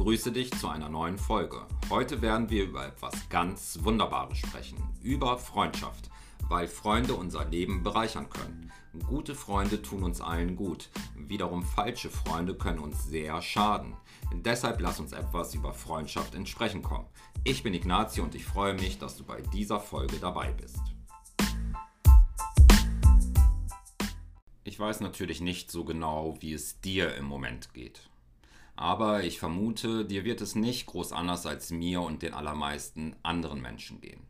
begrüße dich zu einer neuen Folge. Heute werden wir über etwas ganz Wunderbares sprechen, über Freundschaft, weil Freunde unser Leben bereichern können. Gute Freunde tun uns allen gut, wiederum falsche Freunde können uns sehr schaden. Deshalb lass uns etwas über Freundschaft ins Sprechen kommen. Ich bin Ignazio und ich freue mich, dass du bei dieser Folge dabei bist. Ich weiß natürlich nicht so genau, wie es dir im Moment geht. Aber ich vermute, dir wird es nicht groß anders als mir und den allermeisten anderen Menschen gehen.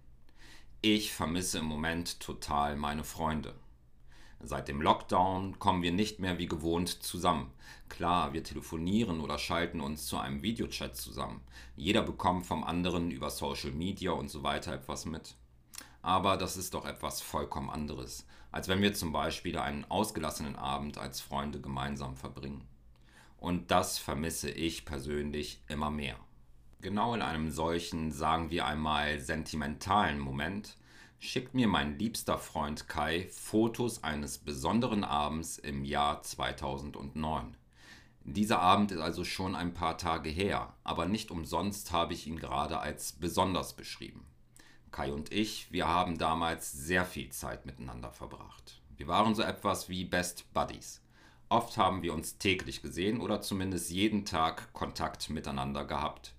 Ich vermisse im Moment total meine Freunde. Seit dem Lockdown kommen wir nicht mehr wie gewohnt zusammen. Klar, wir telefonieren oder schalten uns zu einem Videochat zusammen. Jeder bekommt vom anderen über Social Media und so weiter etwas mit. Aber das ist doch etwas vollkommen anderes, als wenn wir zum Beispiel einen ausgelassenen Abend als Freunde gemeinsam verbringen. Und das vermisse ich persönlich immer mehr. Genau in einem solchen, sagen wir einmal, sentimentalen Moment schickt mir mein liebster Freund Kai Fotos eines besonderen Abends im Jahr 2009. Dieser Abend ist also schon ein paar Tage her, aber nicht umsonst habe ich ihn gerade als besonders beschrieben. Kai und ich, wir haben damals sehr viel Zeit miteinander verbracht. Wir waren so etwas wie Best Buddies. Oft haben wir uns täglich gesehen oder zumindest jeden Tag Kontakt miteinander gehabt.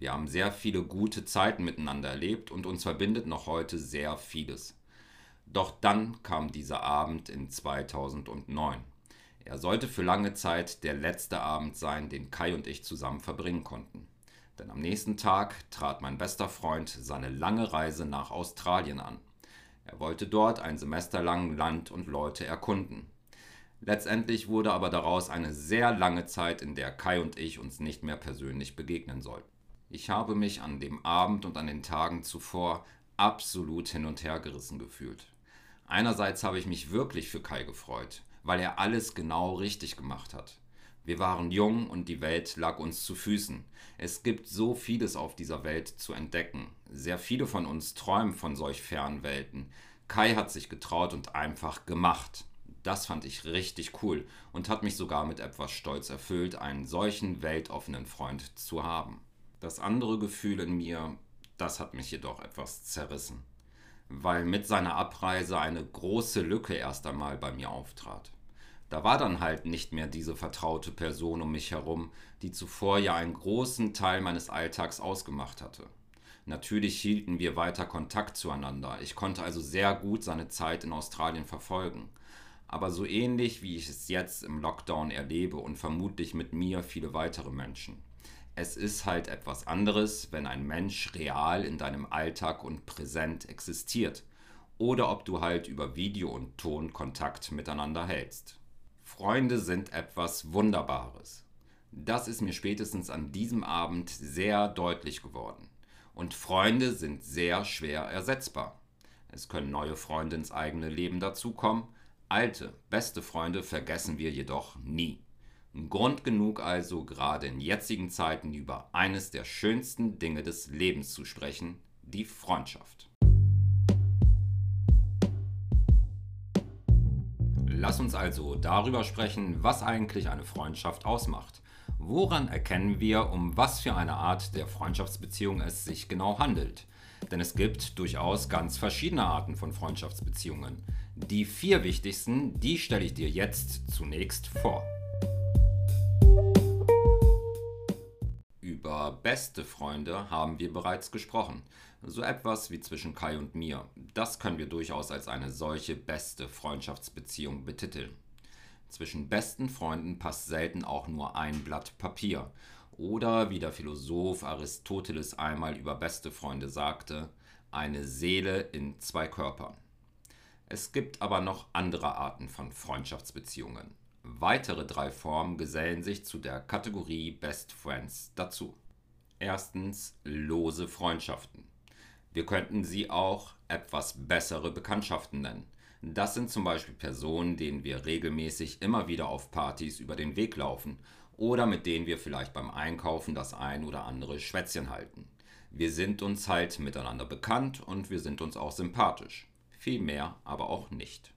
Wir haben sehr viele gute Zeiten miteinander erlebt und uns verbindet noch heute sehr vieles. Doch dann kam dieser Abend in 2009. Er sollte für lange Zeit der letzte Abend sein, den Kai und ich zusammen verbringen konnten. Denn am nächsten Tag trat mein bester Freund seine lange Reise nach Australien an. Er wollte dort ein Semester lang Land und Leute erkunden. Letztendlich wurde aber daraus eine sehr lange Zeit, in der Kai und ich uns nicht mehr persönlich begegnen sollten. Ich habe mich an dem Abend und an den Tagen zuvor absolut hin und her gerissen gefühlt. Einerseits habe ich mich wirklich für Kai gefreut, weil er alles genau richtig gemacht hat. Wir waren jung und die Welt lag uns zu Füßen. Es gibt so vieles auf dieser Welt zu entdecken. Sehr viele von uns träumen von solch fernen Welten. Kai hat sich getraut und einfach gemacht. Das fand ich richtig cool und hat mich sogar mit etwas Stolz erfüllt, einen solchen weltoffenen Freund zu haben. Das andere Gefühl in mir, das hat mich jedoch etwas zerrissen, weil mit seiner Abreise eine große Lücke erst einmal bei mir auftrat. Da war dann halt nicht mehr diese vertraute Person um mich herum, die zuvor ja einen großen Teil meines Alltags ausgemacht hatte. Natürlich hielten wir weiter Kontakt zueinander. Ich konnte also sehr gut seine Zeit in Australien verfolgen. Aber so ähnlich wie ich es jetzt im Lockdown erlebe und vermutlich mit mir viele weitere Menschen. Es ist halt etwas anderes, wenn ein Mensch real in deinem Alltag und präsent existiert. Oder ob du halt über Video und Ton Kontakt miteinander hältst. Freunde sind etwas Wunderbares. Das ist mir spätestens an diesem Abend sehr deutlich geworden. Und Freunde sind sehr schwer ersetzbar. Es können neue Freunde ins eigene Leben dazukommen. Alte, beste Freunde vergessen wir jedoch nie. Grund genug also, gerade in jetzigen Zeiten über eines der schönsten Dinge des Lebens zu sprechen, die Freundschaft. Lass uns also darüber sprechen, was eigentlich eine Freundschaft ausmacht. Woran erkennen wir, um was für eine Art der Freundschaftsbeziehung es sich genau handelt? Denn es gibt durchaus ganz verschiedene Arten von Freundschaftsbeziehungen. Die vier wichtigsten, die stelle ich dir jetzt zunächst vor. Über beste Freunde haben wir bereits gesprochen. So etwas wie zwischen Kai und mir. Das können wir durchaus als eine solche beste Freundschaftsbeziehung betiteln. Zwischen besten Freunden passt selten auch nur ein Blatt Papier. Oder wie der Philosoph Aristoteles einmal über beste Freunde sagte, eine Seele in zwei Körpern. Es gibt aber noch andere Arten von Freundschaftsbeziehungen. Weitere drei Formen gesellen sich zu der Kategorie Best Friends dazu. Erstens lose Freundschaften. Wir könnten sie auch etwas bessere Bekanntschaften nennen. Das sind zum Beispiel Personen, denen wir regelmäßig immer wieder auf Partys über den Weg laufen oder mit denen wir vielleicht beim Einkaufen das ein oder andere Schwätzchen halten. Wir sind uns halt miteinander bekannt und wir sind uns auch sympathisch. Viel mehr aber auch nicht.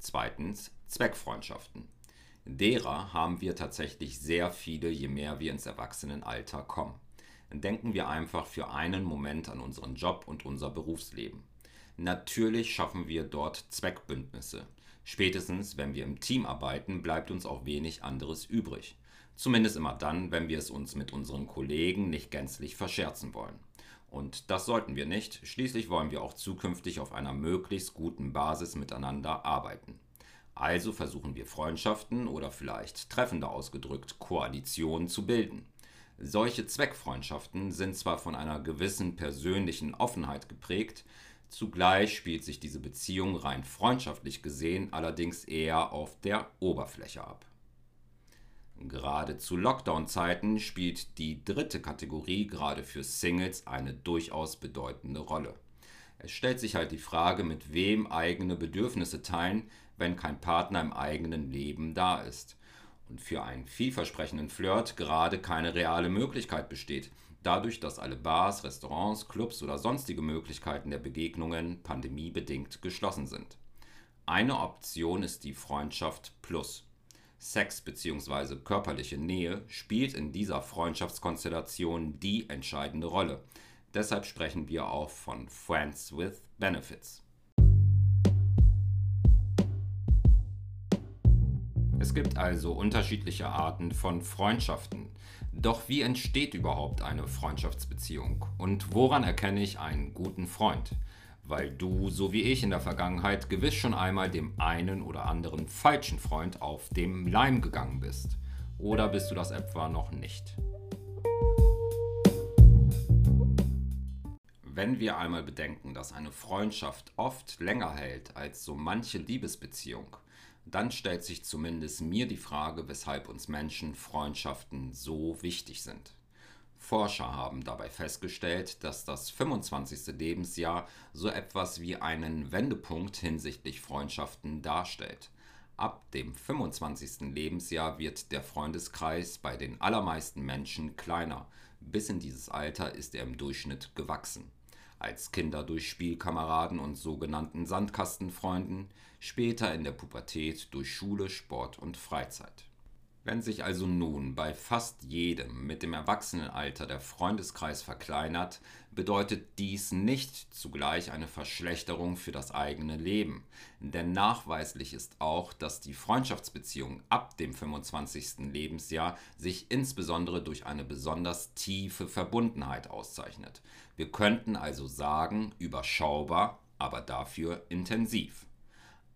Zweitens Zweckfreundschaften. Derer haben wir tatsächlich sehr viele, je mehr wir ins Erwachsenenalter kommen. Denken wir einfach für einen Moment an unseren Job und unser Berufsleben. Natürlich schaffen wir dort Zweckbündnisse. Spätestens, wenn wir im Team arbeiten, bleibt uns auch wenig anderes übrig. Zumindest immer dann, wenn wir es uns mit unseren Kollegen nicht gänzlich verscherzen wollen. Und das sollten wir nicht, schließlich wollen wir auch zukünftig auf einer möglichst guten Basis miteinander arbeiten. Also versuchen wir Freundschaften oder vielleicht treffender ausgedrückt Koalitionen zu bilden. Solche Zweckfreundschaften sind zwar von einer gewissen persönlichen Offenheit geprägt, zugleich spielt sich diese Beziehung rein freundschaftlich gesehen allerdings eher auf der Oberfläche ab. Gerade zu Lockdown-Zeiten spielt die dritte Kategorie gerade für Singles eine durchaus bedeutende Rolle. Es stellt sich halt die Frage, mit wem eigene Bedürfnisse teilen, wenn kein Partner im eigenen Leben da ist. Und für einen vielversprechenden Flirt gerade keine reale Möglichkeit besteht, dadurch, dass alle Bars, Restaurants, Clubs oder sonstige Möglichkeiten der Begegnungen pandemiebedingt geschlossen sind. Eine Option ist die Freundschaft Plus. Sex bzw. körperliche Nähe spielt in dieser Freundschaftskonstellation die entscheidende Rolle. Deshalb sprechen wir auch von Friends with Benefits. Es gibt also unterschiedliche Arten von Freundschaften. Doch wie entsteht überhaupt eine Freundschaftsbeziehung? Und woran erkenne ich einen guten Freund? Weil du, so wie ich in der Vergangenheit, gewiss schon einmal dem einen oder anderen falschen Freund auf dem Leim gegangen bist. Oder bist du das etwa noch nicht? Wenn wir einmal bedenken, dass eine Freundschaft oft länger hält als so manche Liebesbeziehung, dann stellt sich zumindest mir die Frage, weshalb uns Menschen Freundschaften so wichtig sind. Forscher haben dabei festgestellt, dass das 25. Lebensjahr so etwas wie einen Wendepunkt hinsichtlich Freundschaften darstellt. Ab dem 25. Lebensjahr wird der Freundeskreis bei den allermeisten Menschen kleiner. Bis in dieses Alter ist er im Durchschnitt gewachsen. Als Kinder durch Spielkameraden und sogenannten Sandkastenfreunden, später in der Pubertät durch Schule, Sport und Freizeit. Wenn sich also nun bei fast jedem mit dem Erwachsenenalter der Freundeskreis verkleinert, bedeutet dies nicht zugleich eine Verschlechterung für das eigene Leben. Denn nachweislich ist auch, dass die Freundschaftsbeziehung ab dem 25. Lebensjahr sich insbesondere durch eine besonders tiefe Verbundenheit auszeichnet. Wir könnten also sagen, überschaubar, aber dafür intensiv.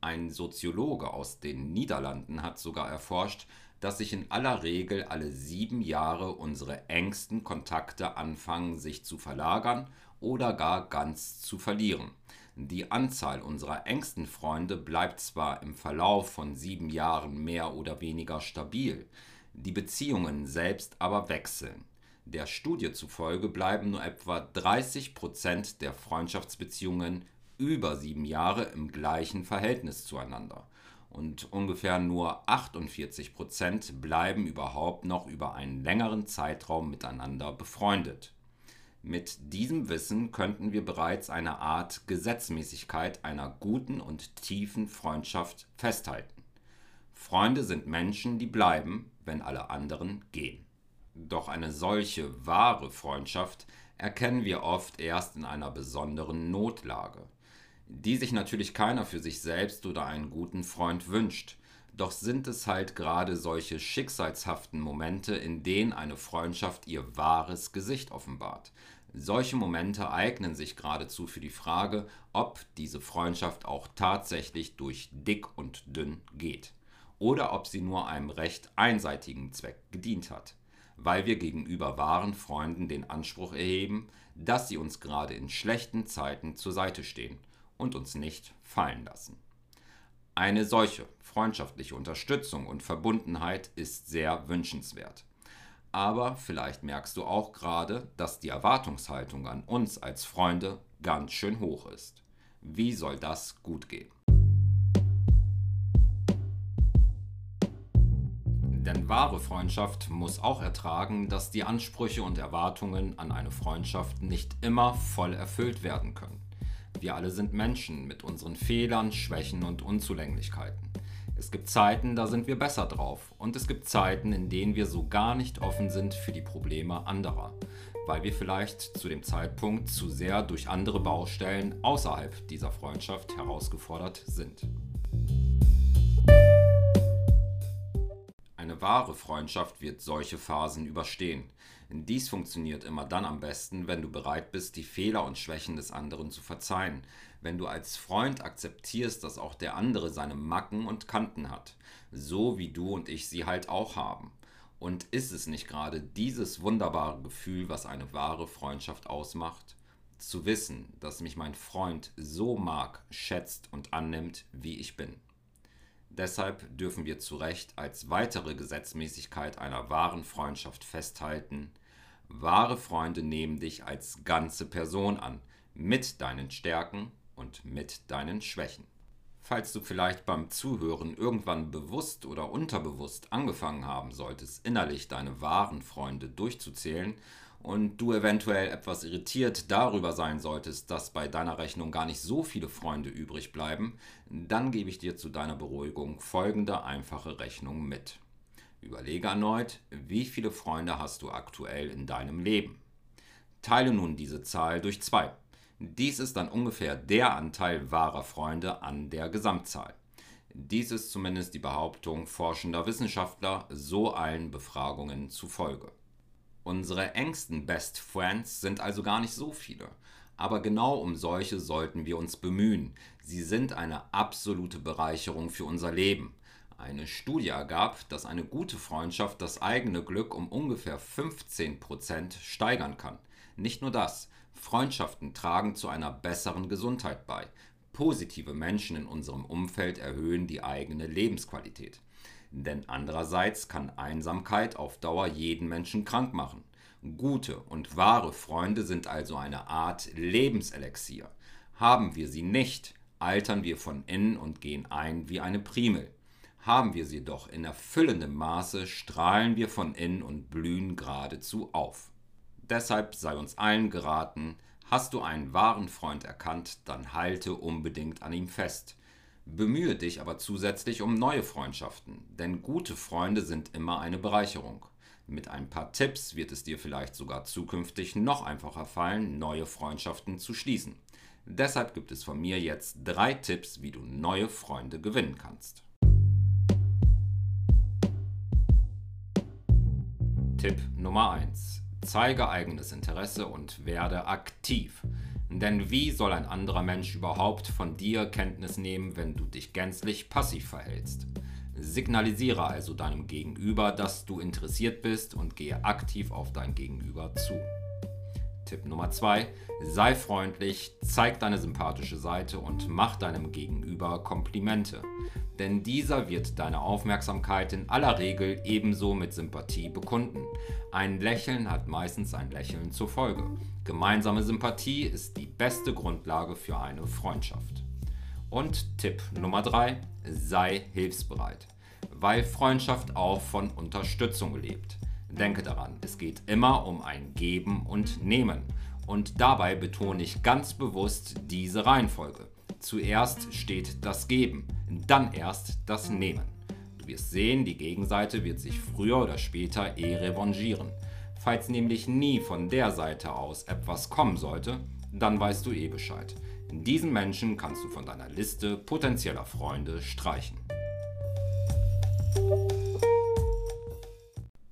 Ein Soziologe aus den Niederlanden hat sogar erforscht, dass sich in aller Regel alle sieben Jahre unsere engsten Kontakte anfangen sich zu verlagern oder gar ganz zu verlieren. Die Anzahl unserer engsten Freunde bleibt zwar im Verlauf von sieben Jahren mehr oder weniger stabil, die Beziehungen selbst aber wechseln. Der Studie zufolge bleiben nur etwa 30 Prozent der Freundschaftsbeziehungen über sieben Jahre im gleichen Verhältnis zueinander und ungefähr nur 48 Prozent bleiben überhaupt noch über einen längeren Zeitraum miteinander befreundet. Mit diesem Wissen könnten wir bereits eine Art Gesetzmäßigkeit einer guten und tiefen Freundschaft festhalten. Freunde sind Menschen, die bleiben, wenn alle anderen gehen. Doch eine solche wahre Freundschaft erkennen wir oft erst in einer besonderen Notlage die sich natürlich keiner für sich selbst oder einen guten Freund wünscht. Doch sind es halt gerade solche schicksalshaften Momente, in denen eine Freundschaft ihr wahres Gesicht offenbart. Solche Momente eignen sich geradezu für die Frage, ob diese Freundschaft auch tatsächlich durch dick und dünn geht oder ob sie nur einem recht einseitigen Zweck gedient hat, weil wir gegenüber wahren Freunden den Anspruch erheben, dass sie uns gerade in schlechten Zeiten zur Seite stehen und uns nicht fallen lassen. Eine solche freundschaftliche Unterstützung und Verbundenheit ist sehr wünschenswert. Aber vielleicht merkst du auch gerade, dass die Erwartungshaltung an uns als Freunde ganz schön hoch ist. Wie soll das gut gehen? Denn wahre Freundschaft muss auch ertragen, dass die Ansprüche und Erwartungen an eine Freundschaft nicht immer voll erfüllt werden können. Wir alle sind Menschen mit unseren Fehlern, Schwächen und Unzulänglichkeiten. Es gibt Zeiten, da sind wir besser drauf. Und es gibt Zeiten, in denen wir so gar nicht offen sind für die Probleme anderer, weil wir vielleicht zu dem Zeitpunkt zu sehr durch andere Baustellen außerhalb dieser Freundschaft herausgefordert sind. Eine wahre Freundschaft wird solche Phasen überstehen. Dies funktioniert immer dann am besten, wenn du bereit bist, die Fehler und Schwächen des anderen zu verzeihen, wenn du als Freund akzeptierst, dass auch der andere seine Macken und Kanten hat, so wie du und ich sie halt auch haben. Und ist es nicht gerade dieses wunderbare Gefühl, was eine wahre Freundschaft ausmacht? Zu wissen, dass mich mein Freund so mag, schätzt und annimmt, wie ich bin. Deshalb dürfen wir zu Recht als weitere Gesetzmäßigkeit einer wahren Freundschaft festhalten, wahre Freunde nehmen dich als ganze Person an, mit deinen Stärken und mit deinen Schwächen. Falls du vielleicht beim Zuhören irgendwann bewusst oder unterbewusst angefangen haben solltest, innerlich deine wahren Freunde durchzuzählen und du eventuell etwas irritiert darüber sein solltest, dass bei deiner Rechnung gar nicht so viele Freunde übrig bleiben, dann gebe ich dir zu deiner Beruhigung folgende einfache Rechnung mit. Überlege erneut, wie viele Freunde hast du aktuell in deinem Leben. Teile nun diese Zahl durch zwei. Dies ist dann ungefähr der Anteil wahrer Freunde an der Gesamtzahl. Dies ist zumindest die Behauptung forschender Wissenschaftler, so allen Befragungen zufolge. Unsere engsten Best Friends sind also gar nicht so viele. Aber genau um solche sollten wir uns bemühen. Sie sind eine absolute Bereicherung für unser Leben. Eine Studie ergab, dass eine gute Freundschaft das eigene Glück um ungefähr 15% steigern kann. Nicht nur das, Freundschaften tragen zu einer besseren Gesundheit bei. Positive Menschen in unserem Umfeld erhöhen die eigene Lebensqualität. Denn andererseits kann Einsamkeit auf Dauer jeden Menschen krank machen. Gute und wahre Freunde sind also eine Art Lebenselixier. Haben wir sie nicht, altern wir von innen und gehen ein wie eine Primel. Haben wir sie doch in erfüllendem Maße, strahlen wir von innen und blühen geradezu auf. Deshalb sei uns allen geraten, hast du einen wahren Freund erkannt, dann halte unbedingt an ihm fest. Bemühe dich aber zusätzlich um neue Freundschaften, denn gute Freunde sind immer eine Bereicherung. Mit ein paar Tipps wird es dir vielleicht sogar zukünftig noch einfacher fallen, neue Freundschaften zu schließen. Deshalb gibt es von mir jetzt drei Tipps, wie du neue Freunde gewinnen kannst. Tipp Nummer 1. Zeige eigenes Interesse und werde aktiv. Denn wie soll ein anderer Mensch überhaupt von dir Kenntnis nehmen, wenn du dich gänzlich passiv verhältst? Signalisiere also deinem Gegenüber, dass du interessiert bist und gehe aktiv auf dein Gegenüber zu. Tipp Nummer 2. Sei freundlich, zeig deine sympathische Seite und mach deinem Gegenüber Komplimente. Denn dieser wird deine Aufmerksamkeit in aller Regel ebenso mit Sympathie bekunden. Ein Lächeln hat meistens ein Lächeln zur Folge. Gemeinsame Sympathie ist die beste Grundlage für eine Freundschaft. Und Tipp Nummer 3, sei hilfsbereit, weil Freundschaft auch von Unterstützung lebt. Denke daran, es geht immer um ein Geben und Nehmen. Und dabei betone ich ganz bewusst diese Reihenfolge. Zuerst steht das Geben, dann erst das Nehmen. Du wirst sehen, die Gegenseite wird sich früher oder später eh revanchieren. Falls nämlich nie von der Seite aus etwas kommen sollte, dann weißt du eh Bescheid. Diesen Menschen kannst du von deiner Liste potenzieller Freunde streichen.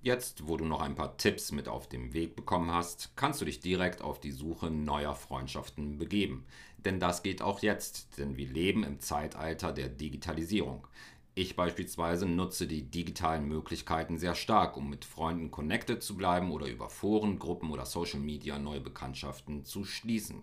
Jetzt, wo du noch ein paar Tipps mit auf den Weg bekommen hast, kannst du dich direkt auf die Suche neuer Freundschaften begeben. Denn das geht auch jetzt, denn wir leben im Zeitalter der Digitalisierung. Ich beispielsweise nutze die digitalen Möglichkeiten sehr stark, um mit Freunden connected zu bleiben oder über Foren, Gruppen oder Social Media neue Bekanntschaften zu schließen.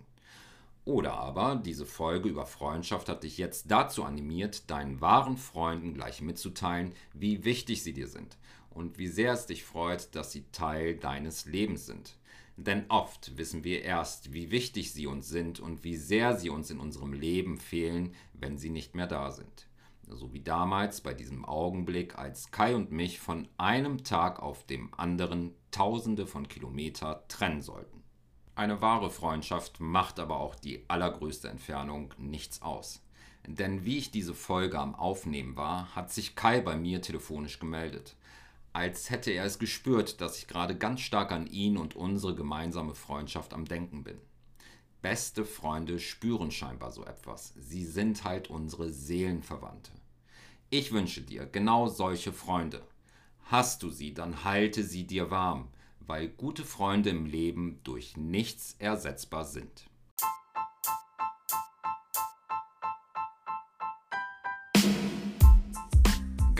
Oder aber diese Folge über Freundschaft hat dich jetzt dazu animiert, deinen wahren Freunden gleich mitzuteilen, wie wichtig sie dir sind und wie sehr es dich freut, dass sie Teil deines Lebens sind. Denn oft wissen wir erst, wie wichtig sie uns sind und wie sehr sie uns in unserem Leben fehlen, wenn sie nicht mehr da sind so wie damals bei diesem Augenblick, als Kai und mich von einem Tag auf dem anderen Tausende von Kilometer trennen sollten. Eine wahre Freundschaft macht aber auch die allergrößte Entfernung nichts aus. Denn wie ich diese Folge am Aufnehmen war, hat sich Kai bei mir telefonisch gemeldet. Als hätte er es gespürt, dass ich gerade ganz stark an ihn und unsere gemeinsame Freundschaft am Denken bin. Beste Freunde spüren scheinbar so etwas. Sie sind halt unsere Seelenverwandte. Ich wünsche dir genau solche Freunde. Hast du sie, dann halte sie dir warm, weil gute Freunde im Leben durch nichts ersetzbar sind.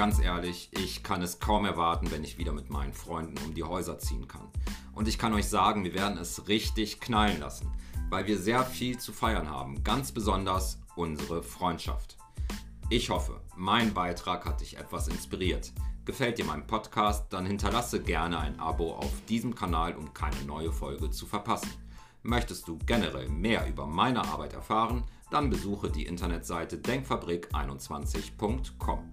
Ganz ehrlich, ich kann es kaum erwarten, wenn ich wieder mit meinen Freunden um die Häuser ziehen kann. Und ich kann euch sagen, wir werden es richtig knallen lassen, weil wir sehr viel zu feiern haben, ganz besonders unsere Freundschaft. Ich hoffe, mein Beitrag hat dich etwas inspiriert. Gefällt dir mein Podcast, dann hinterlasse gerne ein Abo auf diesem Kanal, um keine neue Folge zu verpassen. Möchtest du generell mehr über meine Arbeit erfahren, dann besuche die Internetseite denkfabrik21.com.